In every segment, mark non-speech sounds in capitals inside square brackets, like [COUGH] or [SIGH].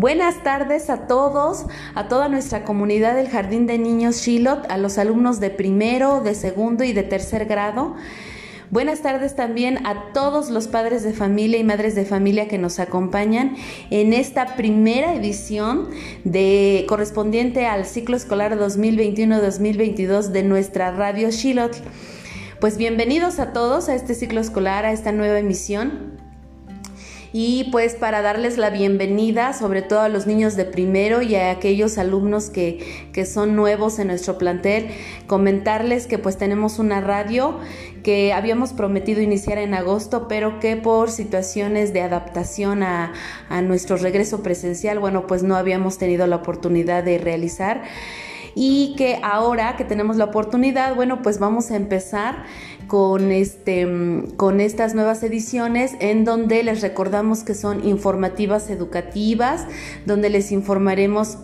Buenas tardes a todos, a toda nuestra comunidad del Jardín de Niños Shilot, a los alumnos de primero, de segundo y de tercer grado. Buenas tardes también a todos los padres de familia y madres de familia que nos acompañan en esta primera edición de correspondiente al ciclo escolar 2021-2022 de nuestra radio Shilot. Pues bienvenidos a todos a este ciclo escolar, a esta nueva emisión y pues para darles la bienvenida sobre todo a los niños de primero y a aquellos alumnos que, son nuevos en nuestro plantel, comentarles que pues tenemos una radio que habíamos prometido iniciar en agosto, pero que por situaciones de adaptación a, a nuestro regreso presencial, bueno, pues no habíamos tenido la oportunidad de realizar y que ahora que tenemos la oportunidad, bueno, pues vamos a empezar con, este, con estas nuevas ediciones en donde les recordamos que son informativas educativas, donde les informaremos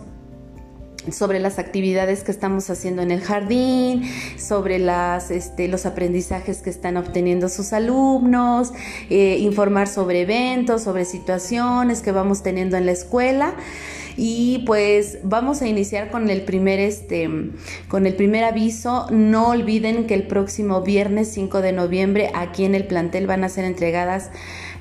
sobre las actividades que estamos haciendo en el jardín, sobre las, este, los aprendizajes que están obteniendo sus alumnos, eh, informar sobre eventos, sobre situaciones que vamos teniendo en la escuela. Y pues vamos a iniciar con el primer este con el primer aviso. No olviden que el próximo viernes 5 de noviembre aquí en el plantel van a ser entregadas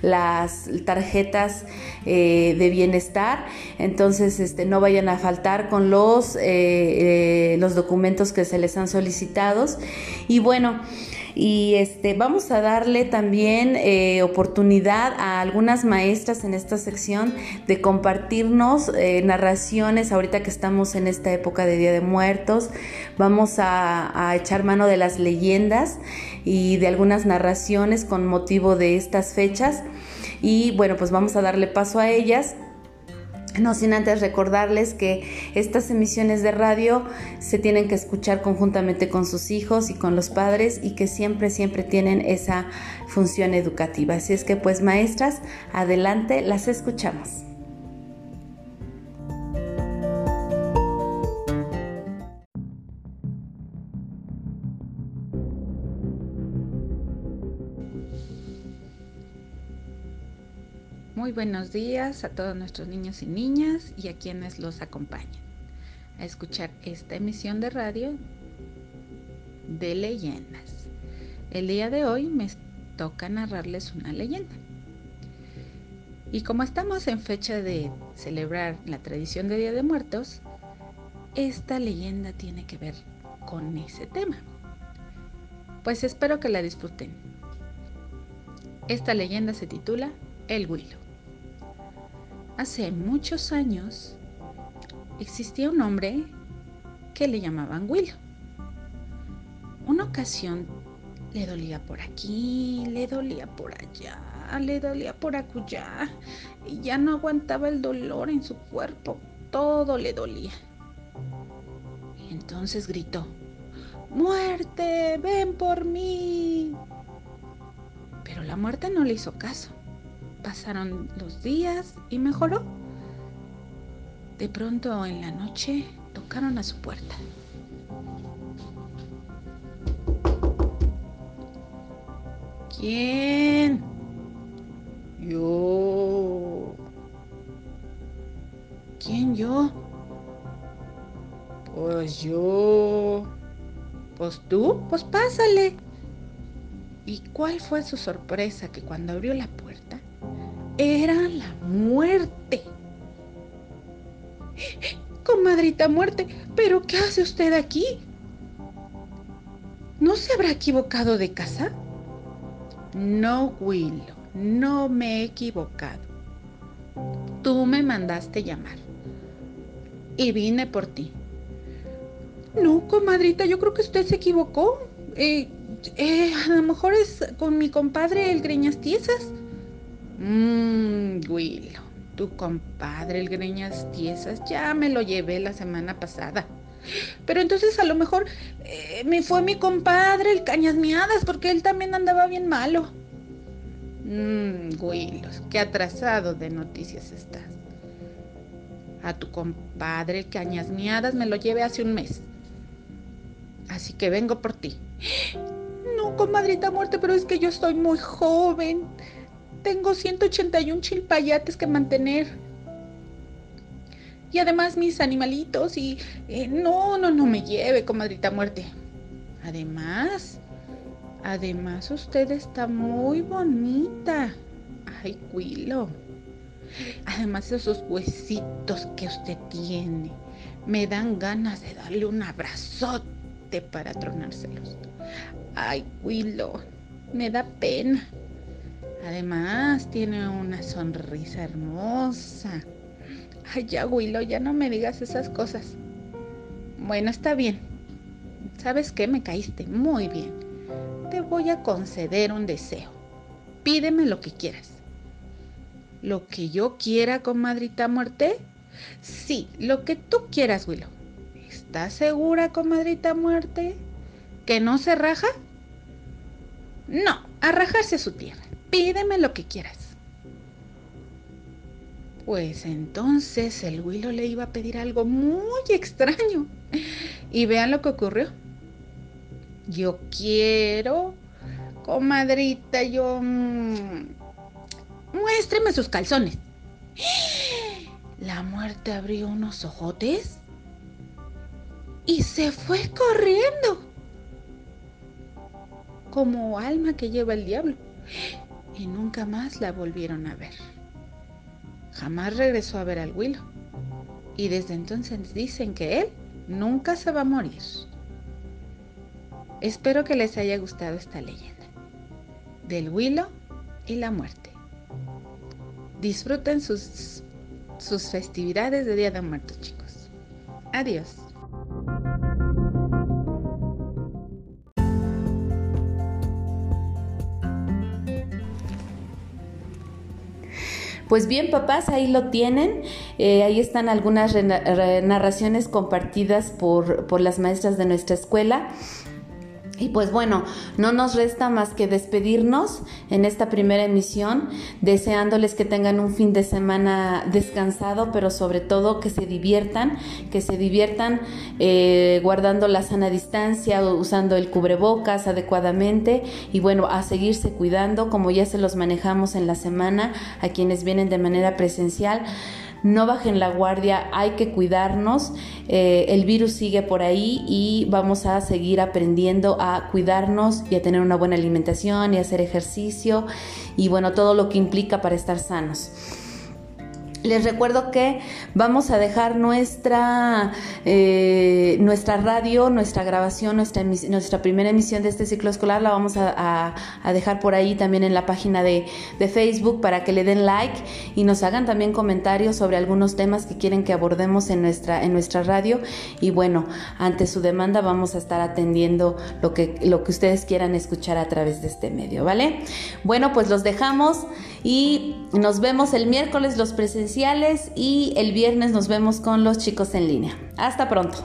las tarjetas eh, de bienestar entonces este no vayan a faltar con los eh, eh, los documentos que se les han solicitado y bueno y este, vamos a darle también eh, oportunidad a algunas maestras en esta sección de compartirnos eh, narraciones ahorita que estamos en esta época de Día de Muertos. Vamos a, a echar mano de las leyendas y de algunas narraciones con motivo de estas fechas. Y bueno, pues vamos a darle paso a ellas. No sin antes recordarles que estas emisiones de radio se tienen que escuchar conjuntamente con sus hijos y con los padres y que siempre, siempre tienen esa función educativa. Así es que pues maestras, adelante, las escuchamos. Muy buenos días a todos nuestros niños y niñas y a quienes los acompañan a escuchar esta emisión de radio de leyendas. El día de hoy me toca narrarles una leyenda. Y como estamos en fecha de celebrar la tradición de Día de Muertos, esta leyenda tiene que ver con ese tema. Pues espero que la disfruten. Esta leyenda se titula El Huilo. Hace muchos años existía un hombre que le llamaban Willow. Una ocasión le dolía por aquí, le dolía por allá, le dolía por acullá y ya no aguantaba el dolor en su cuerpo, todo le dolía. Entonces gritó, ¡Muerte! ¡Ven por mí! Pero la muerte no le hizo caso. Pasaron los días y mejoró. De pronto en la noche tocaron a su puerta. ¿Quién? Yo. ¿Quién yo? Pues yo. Pues tú, pues pásale. ¿Y cuál fue su sorpresa que cuando abrió la puerta era la muerte. Comadrita muerte, ¿pero qué hace usted aquí? ¿No se habrá equivocado de casa? No, Willow, no me he equivocado. Tú me mandaste llamar y vine por ti. No, comadrita, yo creo que usted se equivocó. Eh, eh, a lo mejor es con mi compadre el Greñas Tiesas. Mmm, Willow, tu compadre, el Greñas Tiesas, ya me lo llevé la semana pasada. Pero entonces a lo mejor eh, me fue mi compadre, el Cañas Miadas, porque él también andaba bien malo. Mmm, Willow, qué atrasado de noticias estás. A tu compadre, el Cañas Miadas, me lo llevé hace un mes. Así que vengo por ti. [GASPS] No, comadrita muerte, pero es que yo estoy muy joven. Tengo 181 chilpayates que mantener. Y además mis animalitos y... Eh, no, no, no me lleve, comadrita muerte. Además, además usted está muy bonita. Ay, Cuilo. Además esos huesitos que usted tiene me dan ganas de darle un abrazote para tronárselos. Ay, Willow, me da pena. Además, tiene una sonrisa hermosa. Ay, ya, Willow, ya no me digas esas cosas. Bueno, está bien. ¿Sabes qué? Me caíste muy bien. Te voy a conceder un deseo. Pídeme lo que quieras. ¿Lo que yo quiera, comadrita muerte? Sí, lo que tú quieras, Willow. ¿Estás segura, comadrita muerte? ¿Que no se raja? No, a rajarse su tierra. Pídeme lo que quieras. Pues entonces el Willow le iba a pedir algo muy extraño. Y vean lo que ocurrió. Yo quiero, comadrita, yo... Mm, muéstreme sus calzones. La muerte abrió unos ojotes y se fue corriendo como alma que lleva el diablo. Y nunca más la volvieron a ver. Jamás regresó a ver al Willow. Y desde entonces dicen que él nunca se va a morir. Espero que les haya gustado esta leyenda del Willow y la muerte. Disfruten sus sus festividades de Día de Muertos, chicos. Adiós. Pues bien, papás, ahí lo tienen. Eh, ahí están algunas narraciones compartidas por, por las maestras de nuestra escuela. Y pues bueno, no nos resta más que despedirnos en esta primera emisión, deseándoles que tengan un fin de semana descansado, pero sobre todo que se diviertan, que se diviertan eh, guardando la sana distancia, usando el cubrebocas adecuadamente y bueno, a seguirse cuidando como ya se los manejamos en la semana a quienes vienen de manera presencial no bajen la guardia, hay que cuidarnos, eh, el virus sigue por ahí y vamos a seguir aprendiendo a cuidarnos y a tener una buena alimentación y hacer ejercicio y bueno, todo lo que implica para estar sanos. Les recuerdo que vamos a dejar nuestra, eh, nuestra radio, nuestra grabación, nuestra, nuestra primera emisión de este ciclo escolar, la vamos a, dejar por ahí también en la página de, de, Facebook para que le den like y nos hagan también comentarios sobre algunos temas que quieren que abordemos en nuestra, en nuestra radio. Y bueno, ante su demanda vamos a estar atendiendo lo que, lo que ustedes quieran escuchar a través de este medio, ¿vale? Bueno, pues los dejamos y nos vemos el miércoles los y el viernes nos vemos con los chicos en línea. Hasta pronto.